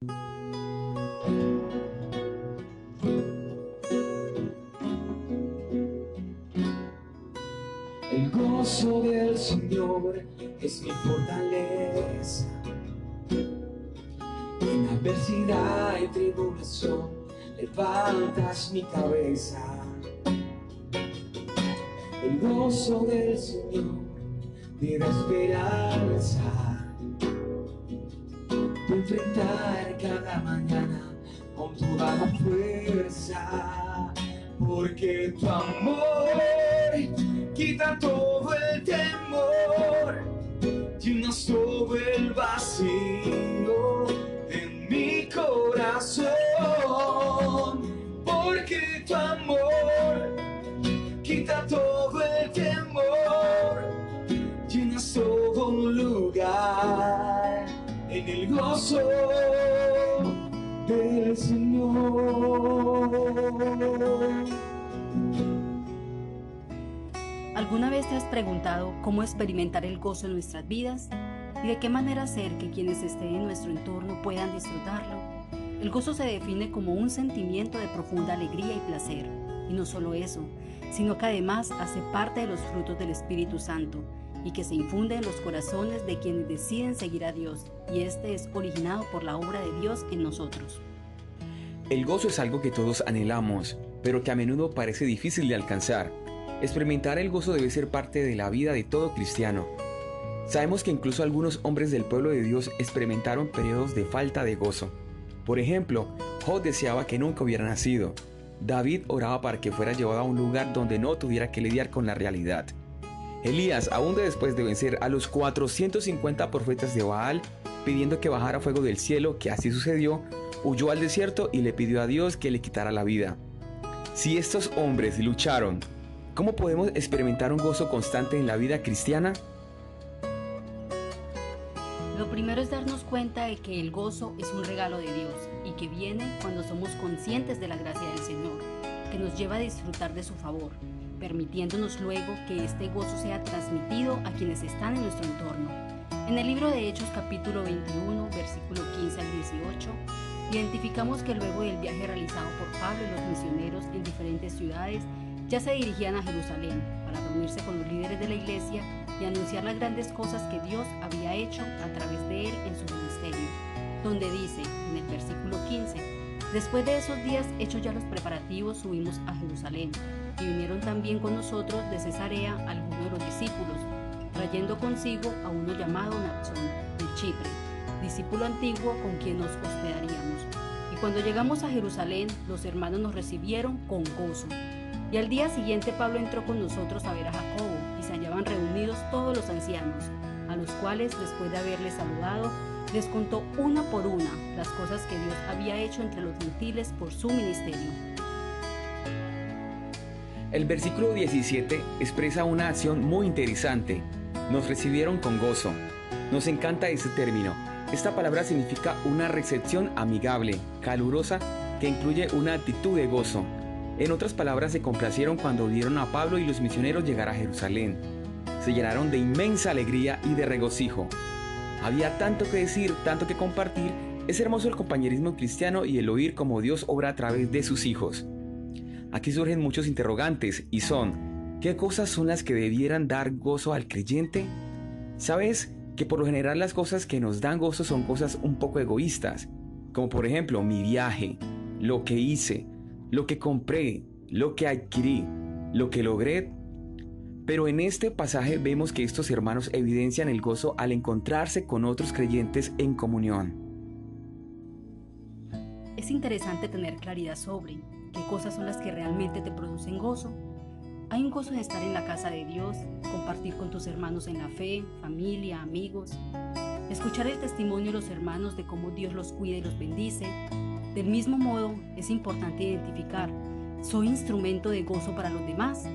El gozo del Señor es mi fortaleza. En adversidad y tribulación levantas mi cabeza. El gozo del Señor me da esperanza de enfrentar cada mañana con toda la fuerza, porque tu amor quita todo el temor, llenas todo el vacío de mi corazón, porque tu amor quita todo el temor, llenas todo un lugar en el gozo del Señor. ¿Alguna vez te has preguntado cómo experimentar el gozo en nuestras vidas y de qué manera hacer que quienes estén en nuestro entorno puedan disfrutarlo? El gozo se define como un sentimiento de profunda alegría y placer. Y no solo eso, sino que además hace parte de los frutos del Espíritu Santo y que se infunde en los corazones de quienes deciden seguir a Dios, y este es originado por la obra de Dios en nosotros. El gozo es algo que todos anhelamos, pero que a menudo parece difícil de alcanzar. Experimentar el gozo debe ser parte de la vida de todo cristiano. Sabemos que incluso algunos hombres del pueblo de Dios experimentaron periodos de falta de gozo. Por ejemplo, Job deseaba que nunca hubiera nacido. David oraba para que fuera llevado a un lugar donde no tuviera que lidiar con la realidad. Elías, aún después de vencer a los 450 profetas de Baal, pidiendo que bajara fuego del cielo, que así sucedió, huyó al desierto y le pidió a Dios que le quitara la vida. Si estos hombres lucharon ¿Cómo podemos experimentar un gozo constante en la vida cristiana? Lo primero es darnos cuenta de que el gozo es un regalo de Dios y que viene cuando somos conscientes de la gracia del Señor, que nos lleva a disfrutar de su favor, permitiéndonos luego que este gozo sea transmitido a quienes están en nuestro entorno. En el libro de Hechos capítulo 21, versículo 15 al 18, identificamos que luego del viaje realizado por Pablo y los misioneros en diferentes ciudades, ya se dirigían a Jerusalén para reunirse con los líderes de la iglesia y anunciar las grandes cosas que Dios había hecho a través de él en su ministerio, donde dice en el versículo 15, después de esos días hechos ya los preparativos subimos a Jerusalén y vinieron también con nosotros de Cesarea algunos de los discípulos, trayendo consigo a uno llamado Napsón de Chipre, discípulo antiguo con quien nos hospedaríamos. Y cuando llegamos a Jerusalén, los hermanos nos recibieron con gozo y al día siguiente Pablo entró con nosotros a ver a Jacobo, y se hallaban reunidos todos los ancianos, a los cuales, después de haberles saludado, les contó una por una las cosas que Dios había hecho entre los gentiles por su ministerio. El versículo 17 expresa una acción muy interesante. Nos recibieron con gozo. Nos encanta ese término. Esta palabra significa una recepción amigable, calurosa, que incluye una actitud de gozo, en otras palabras, se complacieron cuando vieron a Pablo y los misioneros llegar a Jerusalén. Se llenaron de inmensa alegría y de regocijo. Había tanto que decir, tanto que compartir. Es hermoso el compañerismo cristiano y el oír cómo Dios obra a través de sus hijos. Aquí surgen muchos interrogantes y son, ¿qué cosas son las que debieran dar gozo al creyente? ¿Sabes que por lo general las cosas que nos dan gozo son cosas un poco egoístas? Como por ejemplo mi viaje, lo que hice, lo que compré, lo que adquirí, lo que logré. Pero en este pasaje vemos que estos hermanos evidencian el gozo al encontrarse con otros creyentes en comunión. Es interesante tener claridad sobre qué cosas son las que realmente te producen gozo. Hay un gozo en estar en la casa de Dios, compartir con tus hermanos en la fe, familia, amigos, escuchar el testimonio de los hermanos de cómo Dios los cuida y los bendice, del mismo modo, es importante identificar, ¿soy instrumento de gozo para los demás?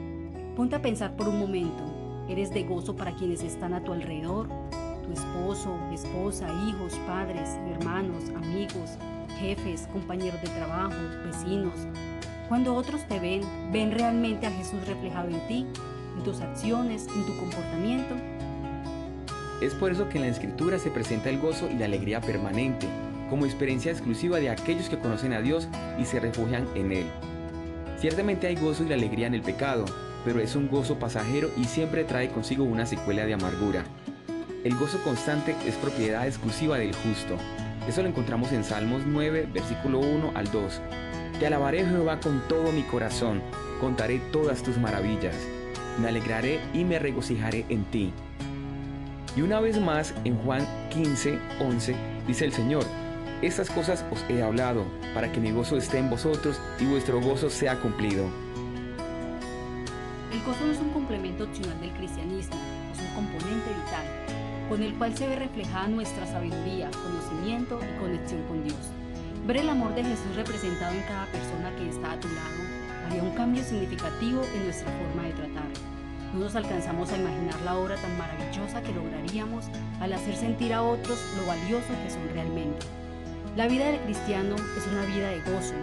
Ponte a pensar por un momento, ¿eres de gozo para quienes están a tu alrededor? Tu esposo, esposa, hijos, padres, hermanos, amigos, jefes, compañeros de trabajo, vecinos. Cuando otros te ven, ¿ven realmente a Jesús reflejado en ti, en tus acciones, en tu comportamiento? Es por eso que en la escritura se presenta el gozo y la alegría permanente como experiencia exclusiva de aquellos que conocen a Dios y se refugian en Él. Ciertamente hay gozo y alegría en el pecado, pero es un gozo pasajero y siempre trae consigo una secuela de amargura. El gozo constante es propiedad exclusiva del justo. Eso lo encontramos en Salmos 9, versículo 1 al 2. Te alabaré Jehová con todo mi corazón, contaré todas tus maravillas. Me alegraré y me regocijaré en ti. Y una vez más, en Juan 15, 11, dice el Señor, estas cosas os he hablado, para que mi gozo esté en vosotros y vuestro gozo sea cumplido. El gozo no es un complemento opcional del cristianismo, es un componente vital, con el cual se ve reflejada nuestra sabiduría, conocimiento y conexión con Dios. Ver el amor de Jesús representado en cada persona que está a tu lado haría un cambio significativo en nuestra forma de tratar. No nos alcanzamos a imaginar la obra tan maravillosa que lograríamos al hacer sentir a otros lo valioso que son realmente. La vida del cristiano es una vida de gozo,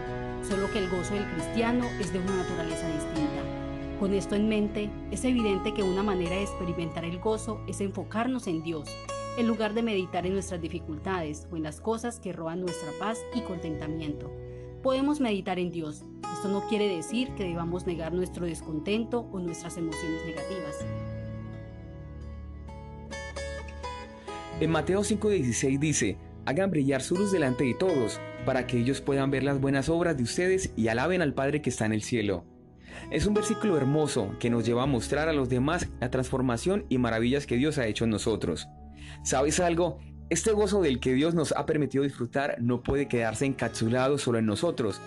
solo que el gozo del cristiano es de una naturaleza distinta. Con esto en mente, es evidente que una manera de experimentar el gozo es enfocarnos en Dios, en lugar de meditar en nuestras dificultades o en las cosas que roban nuestra paz y contentamiento. Podemos meditar en Dios. Esto no quiere decir que debamos negar nuestro descontento o nuestras emociones negativas. En Mateo 5:16 dice, hagan brillar su luz delante de todos, para que ellos puedan ver las buenas obras de ustedes y alaben al Padre que está en el cielo. Es un versículo hermoso que nos lleva a mostrar a los demás la transformación y maravillas que Dios ha hecho en nosotros. ¿Sabes algo? Este gozo del que Dios nos ha permitido disfrutar no puede quedarse encapsulado solo en nosotros.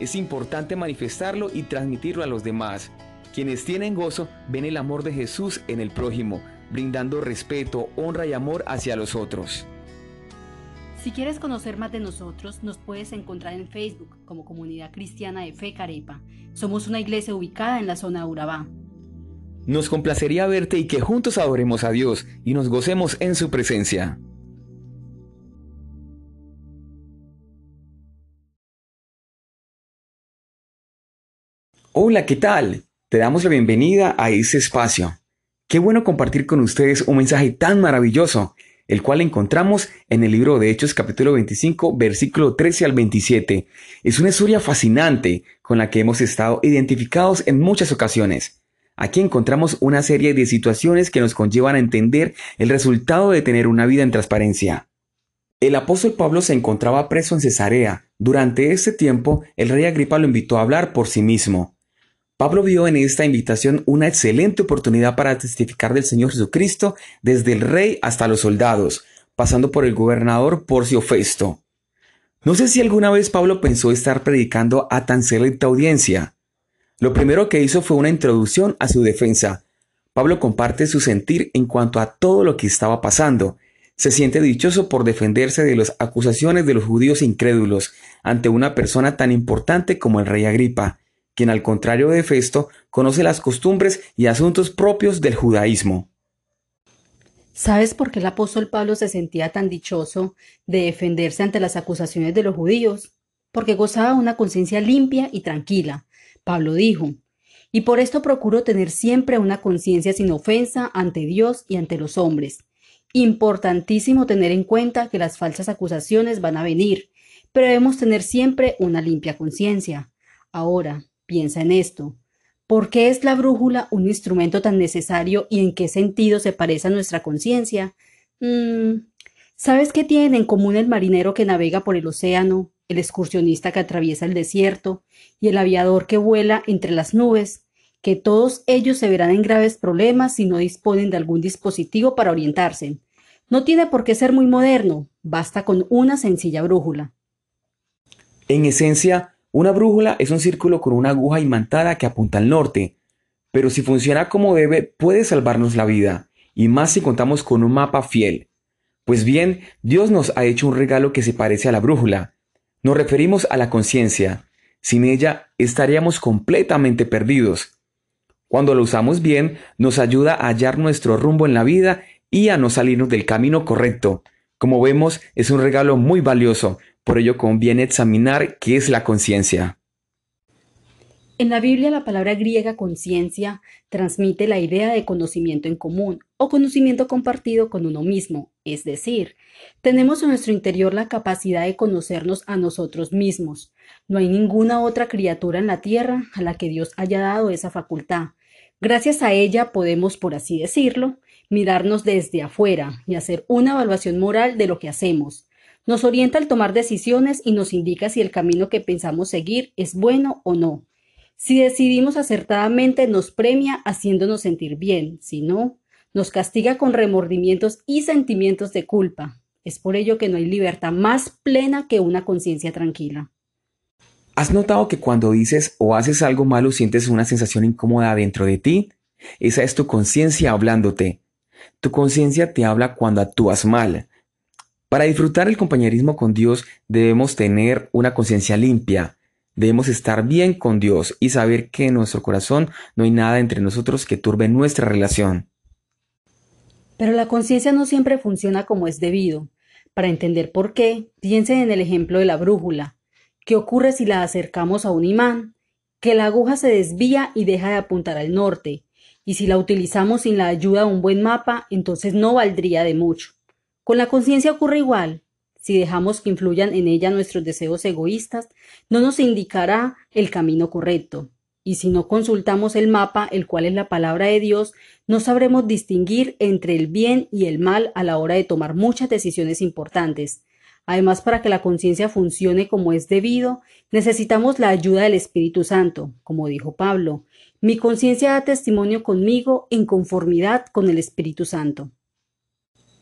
Es importante manifestarlo y transmitirlo a los demás. Quienes tienen gozo ven el amor de Jesús en el prójimo, brindando respeto, honra y amor hacia los otros. Si quieres conocer más de nosotros, nos puedes encontrar en Facebook como Comunidad Cristiana de Fe Carepa. Somos una iglesia ubicada en la zona de Urabá. Nos complacería verte y que juntos adoremos a Dios y nos gocemos en su presencia. Hola, ¿qué tal? Te damos la bienvenida a este espacio. Qué bueno compartir con ustedes un mensaje tan maravilloso el cual encontramos en el libro de Hechos capítulo 25, versículo 13 al 27. Es una historia fascinante con la que hemos estado identificados en muchas ocasiones. Aquí encontramos una serie de situaciones que nos conllevan a entender el resultado de tener una vida en transparencia. El apóstol Pablo se encontraba preso en Cesarea. Durante este tiempo, el rey Agripa lo invitó a hablar por sí mismo. Pablo vio en esta invitación una excelente oportunidad para testificar del Señor Jesucristo desde el rey hasta los soldados, pasando por el gobernador Porcio Festo. No sé si alguna vez Pablo pensó estar predicando a tan selecta audiencia. Lo primero que hizo fue una introducción a su defensa. Pablo comparte su sentir en cuanto a todo lo que estaba pasando. Se siente dichoso por defenderse de las acusaciones de los judíos incrédulos ante una persona tan importante como el rey Agripa, quien al contrario de Festo conoce las costumbres y asuntos propios del judaísmo. ¿Sabes por qué el apóstol Pablo se sentía tan dichoso de defenderse ante las acusaciones de los judíos? Porque gozaba una conciencia limpia y tranquila. Pablo dijo, y por esto procuro tener siempre una conciencia sin ofensa ante Dios y ante los hombres. Importantísimo tener en cuenta que las falsas acusaciones van a venir, pero debemos tener siempre una limpia conciencia. Ahora, Piensa en esto. ¿Por qué es la brújula un instrumento tan necesario y en qué sentido se parece a nuestra conciencia? Mm, ¿Sabes qué tienen en común el marinero que navega por el océano, el excursionista que atraviesa el desierto y el aviador que vuela entre las nubes? Que todos ellos se verán en graves problemas si no disponen de algún dispositivo para orientarse. No tiene por qué ser muy moderno, basta con una sencilla brújula. En esencia, una brújula es un círculo con una aguja imantada que apunta al norte, pero si funciona como debe puede salvarnos la vida, y más si contamos con un mapa fiel. Pues bien, Dios nos ha hecho un regalo que se parece a la brújula. Nos referimos a la conciencia. Sin ella estaríamos completamente perdidos. Cuando lo usamos bien, nos ayuda a hallar nuestro rumbo en la vida y a no salirnos del camino correcto. Como vemos, es un regalo muy valioso, por ello conviene examinar qué es la conciencia. En la Biblia la palabra griega conciencia transmite la idea de conocimiento en común o conocimiento compartido con uno mismo, Es decir, tenemos en nuestro interior la capacidad de conocernos a nosotros mismos. No hay ninguna otra criatura en la tierra a la que Dios haya dado esa facultad. Gracias a ella podemos, por así decirlo, mirarnos desde afuera y hacer una evaluación moral de lo que hacemos. Nos orienta al tomar decisiones y nos indica si el camino que pensamos seguir es bueno o no. Si decidimos acertadamente, nos premia haciéndonos sentir bien, si no, nos castiga con remordimientos y sentimientos de culpa. Es por ello que no hay libertad más plena que una conciencia tranquila. ¿Has notado que cuando dices o haces algo malo sientes una sensación incómoda dentro de ti? Esa es tu conciencia hablándote. Tu conciencia te habla cuando actúas mal. Para disfrutar el compañerismo con Dios debemos tener una conciencia limpia. Debemos estar bien con Dios y saber que en nuestro corazón no hay nada entre nosotros que turbe nuestra relación. Pero la conciencia no siempre funciona como es debido. Para entender por qué, piensen en el ejemplo de la brújula. ¿Qué ocurre si la acercamos a un imán? Que la aguja se desvía y deja de apuntar al norte, y si la utilizamos sin la ayuda de un buen mapa, entonces no valdría de mucho. Con la conciencia ocurre igual. Si dejamos que influyan en ella nuestros deseos egoístas, no nos indicará el camino correcto. Y si no consultamos el mapa, el cual es la palabra de Dios, no sabremos distinguir entre el bien y el mal a la hora de tomar muchas decisiones importantes. Además, para que la conciencia funcione como es debido, necesitamos la ayuda del Espíritu Santo, como dijo Pablo. Mi conciencia da testimonio conmigo en conformidad con el Espíritu Santo.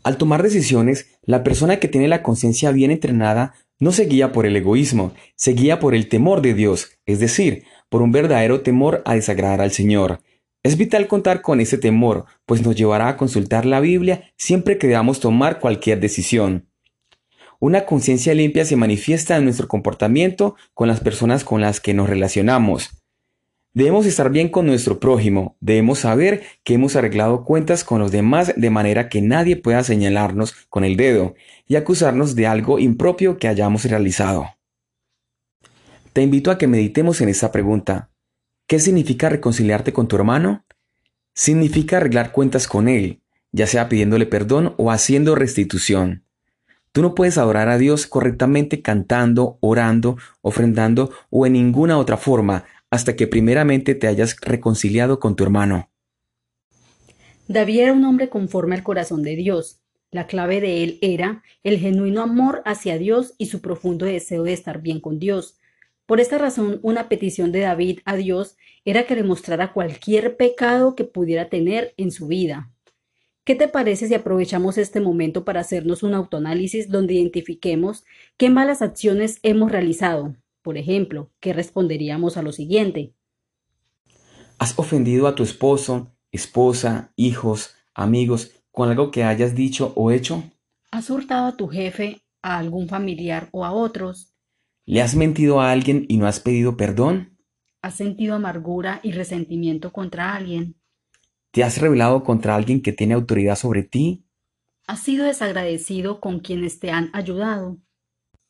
Al tomar decisiones, la persona que tiene la conciencia bien entrenada no se guía por el egoísmo, se guía por el temor de Dios, es decir, por un verdadero temor a desagradar al Señor. Es vital contar con ese temor, pues nos llevará a consultar la Biblia siempre que debamos tomar cualquier decisión. Una conciencia limpia se manifiesta en nuestro comportamiento con las personas con las que nos relacionamos. Debemos estar bien con nuestro prójimo, debemos saber que hemos arreglado cuentas con los demás de manera que nadie pueda señalarnos con el dedo y acusarnos de algo impropio que hayamos realizado. Te invito a que meditemos en esta pregunta. ¿Qué significa reconciliarte con tu hermano? Significa arreglar cuentas con él, ya sea pidiéndole perdón o haciendo restitución. Tú no puedes adorar a Dios correctamente cantando, orando, ofrendando o en ninguna otra forma hasta que primeramente te hayas reconciliado con tu hermano. David era un hombre conforme al corazón de Dios. La clave de él era el genuino amor hacia Dios y su profundo deseo de estar bien con Dios. Por esta razón, una petición de David a Dios era que le mostrara cualquier pecado que pudiera tener en su vida. ¿Qué te parece si aprovechamos este momento para hacernos un autoanálisis donde identifiquemos qué malas acciones hemos realizado? Por ejemplo, ¿qué responderíamos a lo siguiente? ¿Has ofendido a tu esposo, esposa, hijos, amigos con algo que hayas dicho o hecho? ¿Has hurtado a tu jefe, a algún familiar o a otros? ¿Le has mentido a alguien y no has pedido perdón? ¿Has sentido amargura y resentimiento contra alguien? ¿Te has rebelado contra alguien que tiene autoridad sobre ti? ¿Has sido desagradecido con quienes te han ayudado?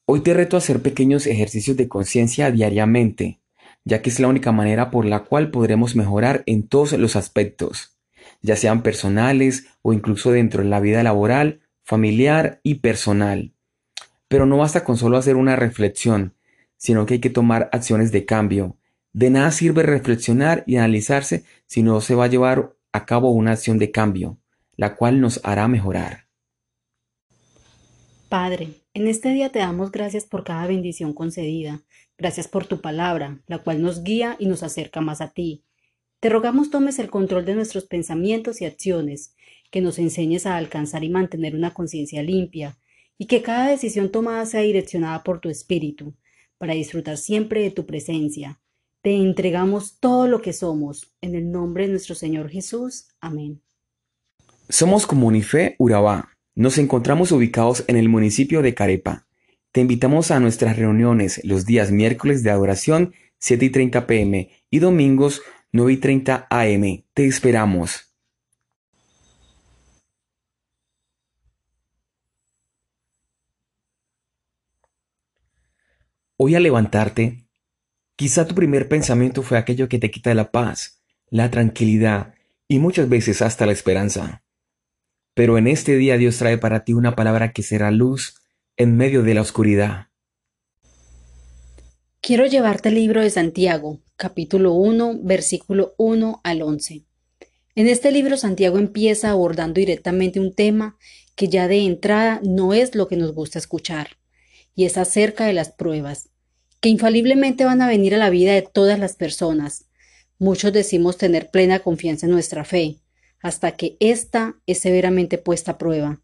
Hoy te reto a hacer pequeños ejercicios de conciencia diariamente, ya que es la única manera por la cual podremos mejorar en todos los aspectos, ya sean personales o incluso dentro de la vida laboral, familiar y personal. Pero no basta con solo hacer una reflexión, sino que hay que tomar acciones de cambio. De nada sirve reflexionar y analizarse si no se va a llevar a cabo una acción de cambio, la cual nos hará mejorar. Padre, en este día te damos gracias por cada bendición concedida. Gracias por tu palabra, la cual nos guía y nos acerca más a ti. Te rogamos tomes el control de nuestros pensamientos y acciones, que nos enseñes a alcanzar y mantener una conciencia limpia, y que cada decisión tomada sea direccionada por tu espíritu, para disfrutar siempre de tu presencia. Te entregamos todo lo que somos, en el nombre de nuestro Señor Jesús. Amén. Somos Comunife Urabá. Nos encontramos ubicados en el municipio de Carepa. Te invitamos a nuestras reuniones los días miércoles de adoración 7 y 30 pm y domingos 9 y 30 am. Te esperamos. Hoy al levantarte, quizá tu primer pensamiento fue aquello que te quita la paz, la tranquilidad y muchas veces hasta la esperanza. Pero en este día Dios trae para ti una palabra que será luz en medio de la oscuridad. Quiero llevarte el libro de Santiago, capítulo 1, versículo 1 al 11. En este libro Santiago empieza abordando directamente un tema que ya de entrada no es lo que nos gusta escuchar, y es acerca de las pruebas, que infaliblemente van a venir a la vida de todas las personas. Muchos decimos tener plena confianza en nuestra fe, hasta que ésta es severamente puesta a prueba.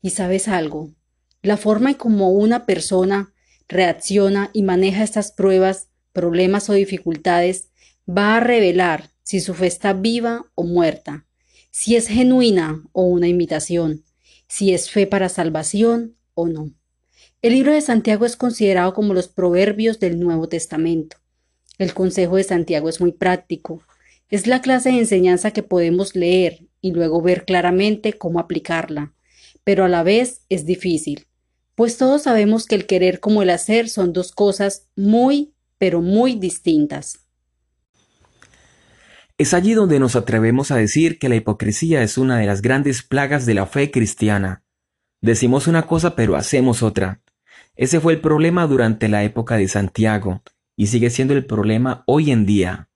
Y sabes algo, la forma en cómo una persona reacciona y maneja estas pruebas, problemas o dificultades va a revelar si su fe está viva o muerta, si es genuina o una imitación, si es fe para salvación o no. El libro de Santiago es considerado como los proverbios del Nuevo Testamento. El consejo de Santiago es muy práctico. Es la clase de enseñanza que podemos leer y luego ver claramente cómo aplicarla, pero a la vez es difícil, pues todos sabemos que el querer como el hacer son dos cosas muy, pero muy distintas. Es allí donde nos atrevemos a decir que la hipocresía es una de las grandes plagas de la fe cristiana. Decimos una cosa pero hacemos otra. Ese fue el problema durante la época de Santiago y sigue siendo el problema hoy en día.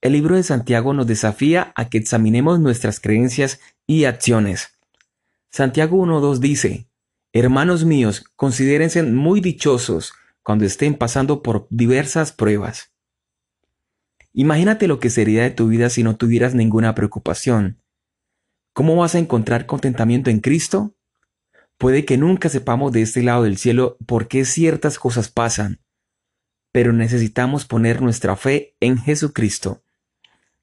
El libro de Santiago nos desafía a que examinemos nuestras creencias y acciones. Santiago 1.2 dice, Hermanos míos, considérense muy dichosos cuando estén pasando por diversas pruebas. Imagínate lo que sería de tu vida si no tuvieras ninguna preocupación. ¿Cómo vas a encontrar contentamiento en Cristo? Puede que nunca sepamos de este lado del cielo por qué ciertas cosas pasan, pero necesitamos poner nuestra fe en Jesucristo,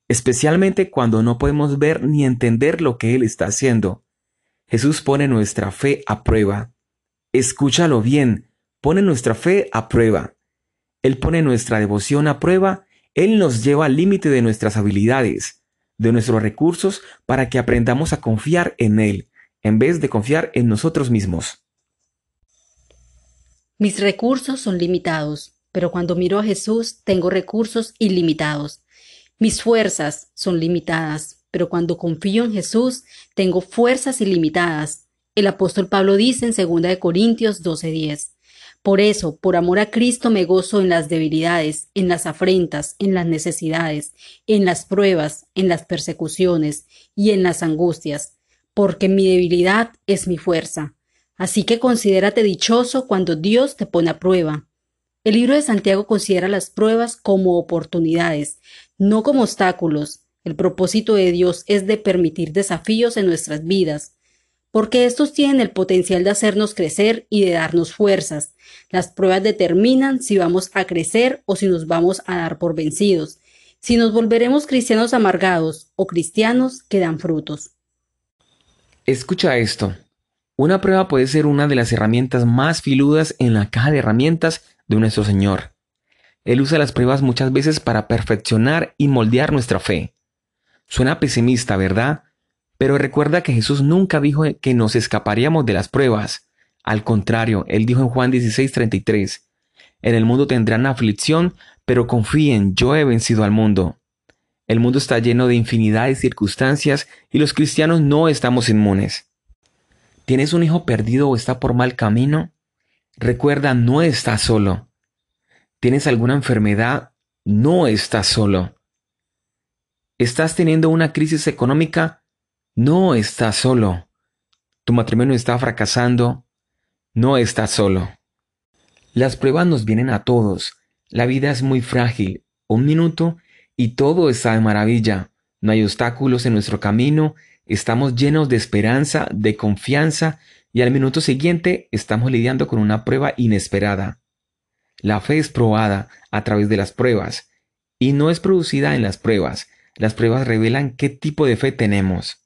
especialmente cuando no podemos ver ni entender lo que Él está haciendo. Jesús pone nuestra fe a prueba. Escúchalo bien, pone nuestra fe a prueba. Él pone nuestra devoción a prueba, Él nos lleva al límite de nuestras habilidades, de nuestros recursos, para que aprendamos a confiar en Él, en vez de confiar en nosotros mismos. Mis recursos son limitados, pero cuando miro a Jesús tengo recursos ilimitados. Mis fuerzas son limitadas, pero cuando confío en Jesús, tengo fuerzas ilimitadas. El apóstol Pablo dice en 2 Corintios 12:10. Por eso, por amor a Cristo, me gozo en las debilidades, en las afrentas, en las necesidades, en las pruebas, en las persecuciones y en las angustias, porque mi debilidad es mi fuerza. Así que considérate dichoso cuando Dios te pone a prueba. El libro de Santiago considera las pruebas como oportunidades, no como obstáculos, el propósito de Dios es de permitir desafíos en nuestras vidas, porque estos tienen el potencial de hacernos crecer y de darnos fuerzas. Las pruebas determinan si vamos a crecer o si nos vamos a dar por vencidos, si nos volveremos cristianos amargados o cristianos que dan frutos. Escucha esto. Una prueba puede ser una de las herramientas más filudas en la caja de herramientas de nuestro Señor. Él usa las pruebas muchas veces para perfeccionar y moldear nuestra fe. Suena pesimista, ¿verdad? Pero recuerda que Jesús nunca dijo que nos escaparíamos de las pruebas. Al contrario, Él dijo en Juan 16:33, En el mundo tendrán aflicción, pero confíen, yo he vencido al mundo. El mundo está lleno de infinidad de circunstancias y los cristianos no estamos inmunes. ¿Tienes un hijo perdido o está por mal camino? Recuerda, no estás solo. ¿Tienes alguna enfermedad? No estás solo. ¿Estás teniendo una crisis económica? No estás solo. ¿Tu matrimonio está fracasando? No estás solo. Las pruebas nos vienen a todos. La vida es muy frágil. Un minuto y todo está de maravilla. No hay obstáculos en nuestro camino. Estamos llenos de esperanza, de confianza y al minuto siguiente estamos lidiando con una prueba inesperada. La fe es probada a través de las pruebas y no es producida en las pruebas, las pruebas revelan qué tipo de fe tenemos.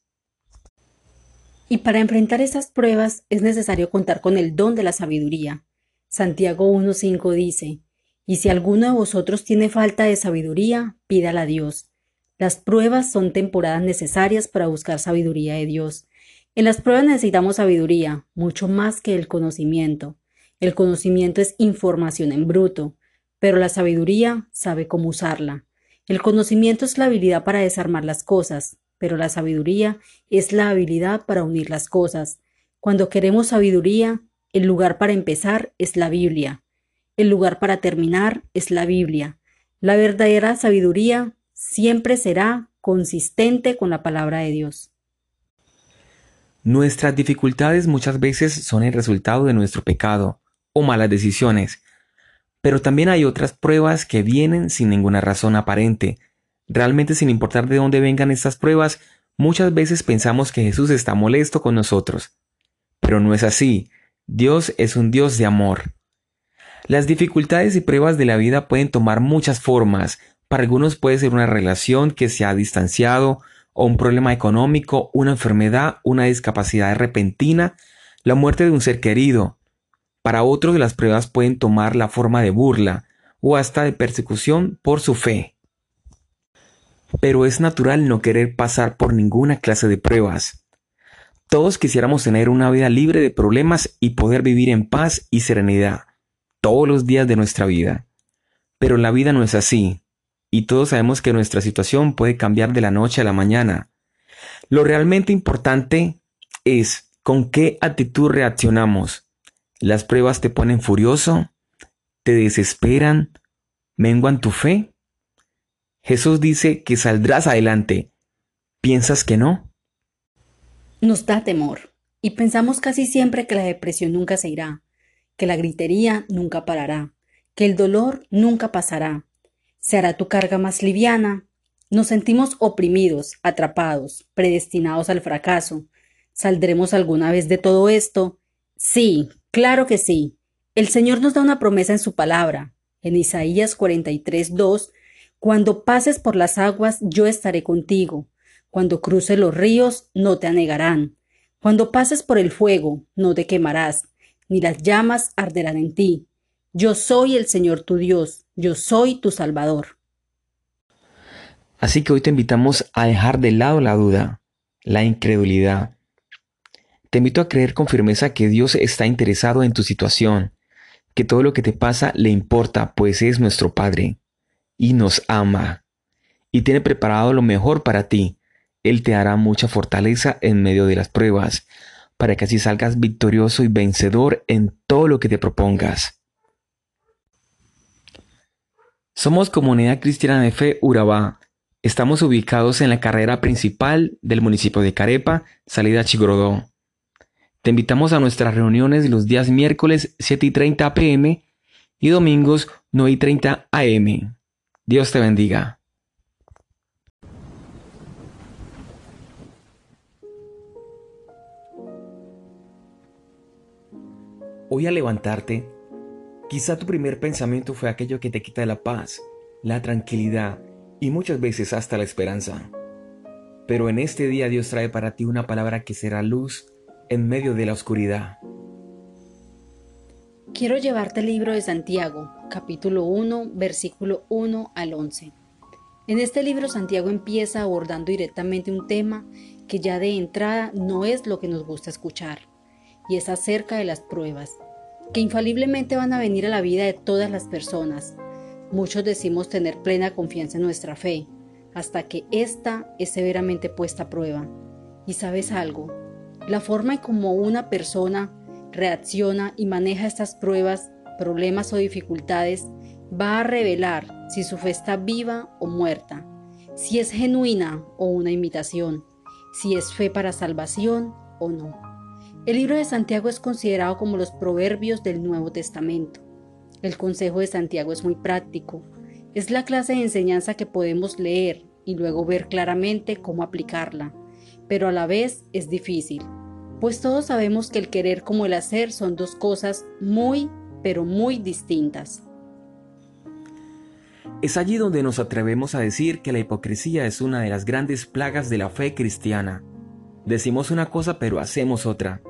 Y para enfrentar esas pruebas es necesario contar con el don de la sabiduría. Santiago 1.5 dice, Y si alguno de vosotros tiene falta de sabiduría, pídala a Dios. Las pruebas son temporadas necesarias para buscar sabiduría de Dios. En las pruebas necesitamos sabiduría, mucho más que el conocimiento. El conocimiento es información en bruto, pero la sabiduría sabe cómo usarla. El conocimiento es la habilidad para desarmar las cosas, pero la sabiduría es la habilidad para unir las cosas. Cuando queremos sabiduría, el lugar para empezar es la Biblia. El lugar para terminar es la Biblia. La verdadera sabiduría siempre será consistente con la palabra de Dios. Nuestras dificultades muchas veces son el resultado de nuestro pecado o malas decisiones, pero también hay otras pruebas que vienen sin ninguna razón aparente. Realmente sin importar de dónde vengan estas pruebas, muchas veces pensamos que Jesús está molesto con nosotros. Pero no es así. Dios es un Dios de amor. Las dificultades y pruebas de la vida pueden tomar muchas formas. Para algunos puede ser una relación que se ha distanciado, o un problema económico, una enfermedad, una discapacidad repentina, la muerte de un ser querido. Para otros las pruebas pueden tomar la forma de burla o hasta de persecución por su fe. Pero es natural no querer pasar por ninguna clase de pruebas. Todos quisiéramos tener una vida libre de problemas y poder vivir en paz y serenidad todos los días de nuestra vida. Pero la vida no es así y todos sabemos que nuestra situación puede cambiar de la noche a la mañana. Lo realmente importante es con qué actitud reaccionamos. ¿Las pruebas te ponen furioso? ¿Te desesperan? ¿Menguan tu fe? Jesús dice que saldrás adelante. ¿Piensas que no? Nos da temor y pensamos casi siempre que la depresión nunca se irá, que la gritería nunca parará, que el dolor nunca pasará, se hará tu carga más liviana. Nos sentimos oprimidos, atrapados, predestinados al fracaso. ¿Saldremos alguna vez de todo esto? Sí, claro que sí. El Señor nos da una promesa en su palabra. En Isaías 43, 2, Cuando pases por las aguas, yo estaré contigo. Cuando cruces los ríos, no te anegarán. Cuando pases por el fuego, no te quemarás, ni las llamas arderán en ti. Yo soy el Señor tu Dios, yo soy tu Salvador. Así que hoy te invitamos a dejar de lado la duda, la incredulidad. Te invito a creer con firmeza que Dios está interesado en tu situación, que todo lo que te pasa le importa, pues es nuestro Padre, y nos ama, y tiene preparado lo mejor para ti. Él te hará mucha fortaleza en medio de las pruebas, para que así salgas victorioso y vencedor en todo lo que te propongas. Somos Comunidad Cristiana de Fe Urabá. Estamos ubicados en la carrera principal del municipio de Carepa, salida Chigorodó. Te invitamos a nuestras reuniones los días miércoles 7 y 30 pm y domingos 9 y 30 am. Dios te bendiga. Hoy al levantarte, Quizá tu primer pensamiento fue aquello que te quita la paz, la tranquilidad y muchas veces hasta la esperanza. Pero en este día Dios trae para ti una palabra que será luz en medio de la oscuridad. Quiero llevarte el libro de Santiago, capítulo 1, versículo 1 al 11. En este libro Santiago empieza abordando directamente un tema que ya de entrada no es lo que nos gusta escuchar, y es acerca de las pruebas que infaliblemente van a venir a la vida de todas las personas. Muchos decimos tener plena confianza en nuestra fe, hasta que ésta es severamente puesta a prueba. Y sabes algo, la forma en cómo una persona reacciona y maneja estas pruebas, problemas o dificultades va a revelar si su fe está viva o muerta, si es genuina o una imitación, si es fe para salvación o no. El libro de Santiago es considerado como los proverbios del Nuevo Testamento. El consejo de Santiago es muy práctico. Es la clase de enseñanza que podemos leer y luego ver claramente cómo aplicarla, pero a la vez es difícil, pues todos sabemos que el querer como el hacer son dos cosas muy, pero muy distintas. Es allí donde nos atrevemos a decir que la hipocresía es una de las grandes plagas de la fe cristiana. Decimos una cosa pero hacemos otra.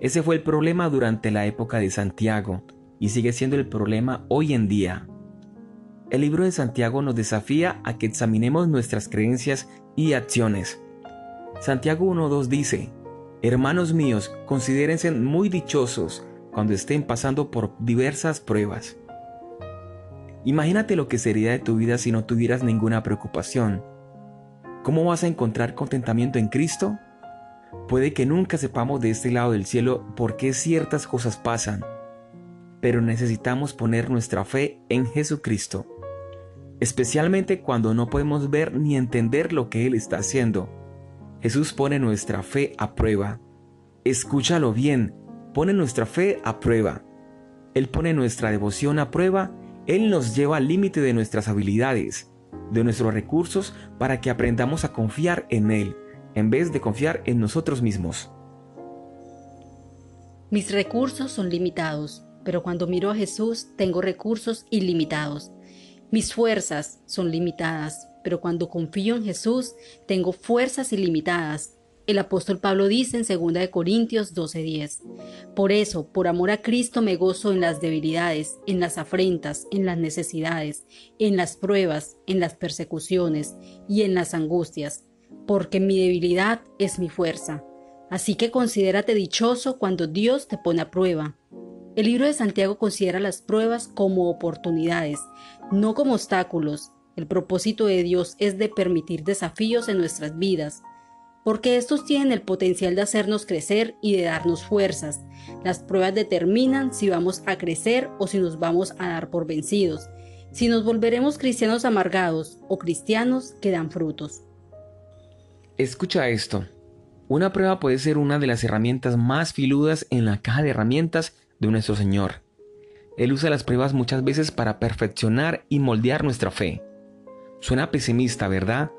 Ese fue el problema durante la época de Santiago y sigue siendo el problema hoy en día. El libro de Santiago nos desafía a que examinemos nuestras creencias y acciones. Santiago 1.2 dice, Hermanos míos, considérense muy dichosos cuando estén pasando por diversas pruebas. Imagínate lo que sería de tu vida si no tuvieras ninguna preocupación. ¿Cómo vas a encontrar contentamiento en Cristo? Puede que nunca sepamos de este lado del cielo por qué ciertas cosas pasan, pero necesitamos poner nuestra fe en Jesucristo, especialmente cuando no podemos ver ni entender lo que Él está haciendo. Jesús pone nuestra fe a prueba. Escúchalo bien, pone nuestra fe a prueba. Él pone nuestra devoción a prueba, Él nos lleva al límite de nuestras habilidades, de nuestros recursos, para que aprendamos a confiar en Él en vez de confiar en nosotros mismos. Mis recursos son limitados, pero cuando miro a Jesús tengo recursos ilimitados. Mis fuerzas son limitadas, pero cuando confío en Jesús tengo fuerzas ilimitadas. El apóstol Pablo dice en 2 Corintios 12:10, Por eso, por amor a Cristo me gozo en las debilidades, en las afrentas, en las necesidades, en las pruebas, en las persecuciones y en las angustias porque mi debilidad es mi fuerza. Así que considérate dichoso cuando Dios te pone a prueba. El libro de Santiago considera las pruebas como oportunidades, no como obstáculos. El propósito de Dios es de permitir desafíos en nuestras vidas, porque estos tienen el potencial de hacernos crecer y de darnos fuerzas. Las pruebas determinan si vamos a crecer o si nos vamos a dar por vencidos, si nos volveremos cristianos amargados o cristianos que dan frutos. Escucha esto. Una prueba puede ser una de las herramientas más filudas en la caja de herramientas de nuestro Señor. Él usa las pruebas muchas veces para perfeccionar y moldear nuestra fe. Suena pesimista, ¿verdad?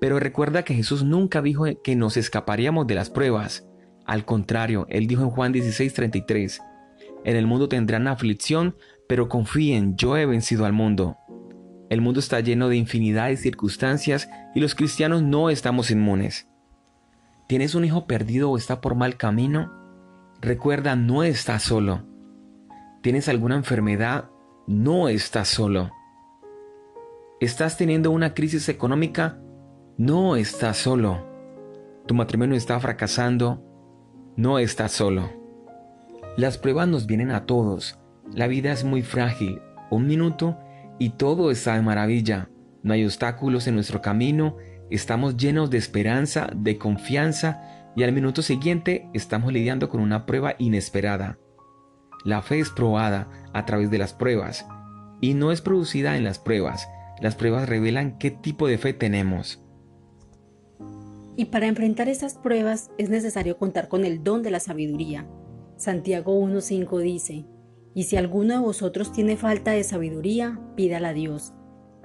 Pero recuerda que Jesús nunca dijo que nos escaparíamos de las pruebas. Al contrario, Él dijo en Juan 16:33, En el mundo tendrán aflicción, pero confíen, yo he vencido al mundo. El mundo está lleno de infinidad de circunstancias y los cristianos no estamos inmunes. ¿Tienes un hijo perdido o está por mal camino? Recuerda, no estás solo. ¿Tienes alguna enfermedad? No estás solo. ¿Estás teniendo una crisis económica? No estás solo. ¿Tu matrimonio está fracasando? No estás solo. Las pruebas nos vienen a todos. La vida es muy frágil. Un minuto y todo está de maravilla. No hay obstáculos en nuestro camino, estamos llenos de esperanza, de confianza y al minuto siguiente estamos lidiando con una prueba inesperada. La fe es probada a través de las pruebas y no es producida en las pruebas. Las pruebas revelan qué tipo de fe tenemos. Y para enfrentar esas pruebas es necesario contar con el don de la sabiduría. Santiago 1.5 dice, y si alguno de vosotros tiene falta de sabiduría, pídala a Dios.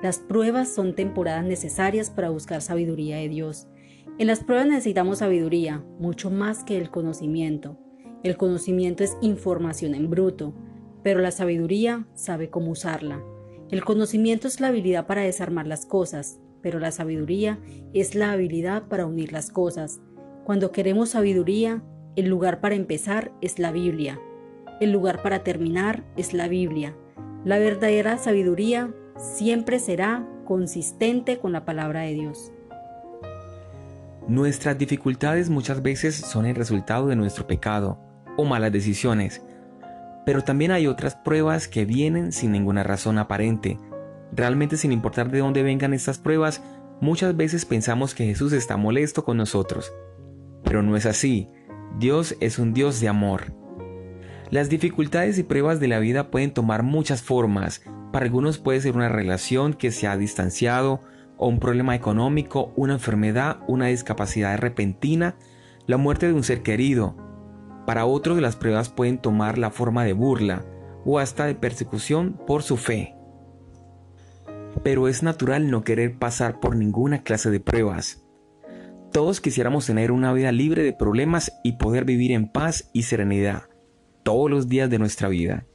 Las pruebas son temporadas necesarias para buscar sabiduría de Dios. En las pruebas necesitamos sabiduría, mucho más que el conocimiento. El conocimiento es información en bruto, pero la sabiduría sabe cómo usarla. El conocimiento es la habilidad para desarmar las cosas, pero la sabiduría es la habilidad para unir las cosas. Cuando queremos sabiduría, el lugar para empezar es la Biblia. El lugar para terminar es la Biblia. La verdadera sabiduría siempre será consistente con la palabra de Dios. Nuestras dificultades muchas veces son el resultado de nuestro pecado o malas decisiones, pero también hay otras pruebas que vienen sin ninguna razón aparente. Realmente sin importar de dónde vengan estas pruebas, muchas veces pensamos que Jesús está molesto con nosotros. Pero no es así. Dios es un Dios de amor. Las dificultades y pruebas de la vida pueden tomar muchas formas. Para algunos puede ser una relación que se ha distanciado, o un problema económico, una enfermedad, una discapacidad repentina, la muerte de un ser querido. Para otros las pruebas pueden tomar la forma de burla o hasta de persecución por su fe. Pero es natural no querer pasar por ninguna clase de pruebas. Todos quisiéramos tener una vida libre de problemas y poder vivir en paz y serenidad todos los días de nuestra vida.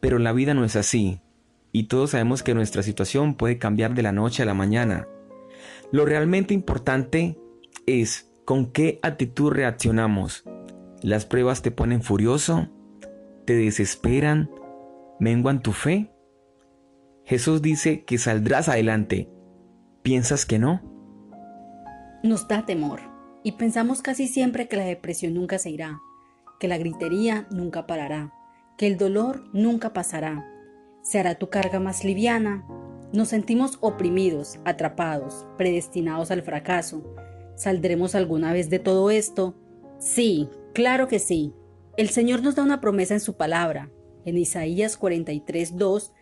Pero la vida no es así, y todos sabemos que nuestra situación puede cambiar de la noche a la mañana. Lo realmente importante es con qué actitud reaccionamos. ¿Las pruebas te ponen furioso? ¿Te desesperan? ¿Menguan tu fe? Jesús dice que saldrás adelante. ¿Piensas que no? Nos da temor y pensamos casi siempre que la depresión nunca se irá, que la gritería nunca parará, que el dolor nunca pasará. Se hará tu carga más liviana, Nos sentimos oprimidos, atrapados, predestinados al fracaso. ¿Saldremos alguna vez de todo esto? Sí, claro que sí. El Señor nos da una promesa en su palabra. En Isaías 43, 2,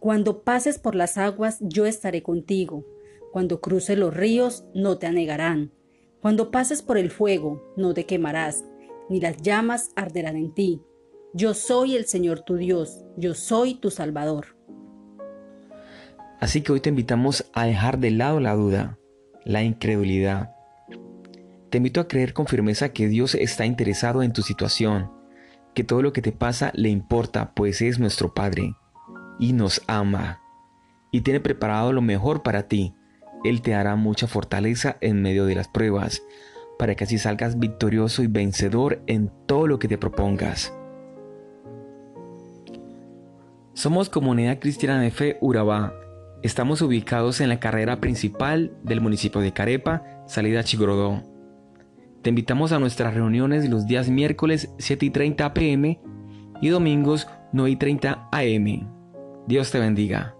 Cuando pases por las aguas, yo estaré contigo. Cuando cruces los ríos, no te anegarán. Cuando pases por el fuego, no te quemarás, ni las llamas arderán en ti. Yo soy el Señor tu Dios, yo soy tu Salvador. Así que hoy te invitamos a dejar de lado la duda, la incredulidad. Te invito a creer con firmeza que Dios está interesado en tu situación, que todo lo que te pasa le importa, pues es nuestro Padre y nos ama y tiene preparado lo mejor para ti. Él te dará mucha fortaleza en medio de las pruebas, para que así salgas victorioso y vencedor en todo lo que te propongas. Somos Comunidad Cristiana de Fe Urabá. Estamos ubicados en la carrera principal del municipio de Carepa, salida Chigorodó. Te invitamos a nuestras reuniones los días miércoles 7 y 30 pm y domingos 9 y 30 am. Dios te bendiga.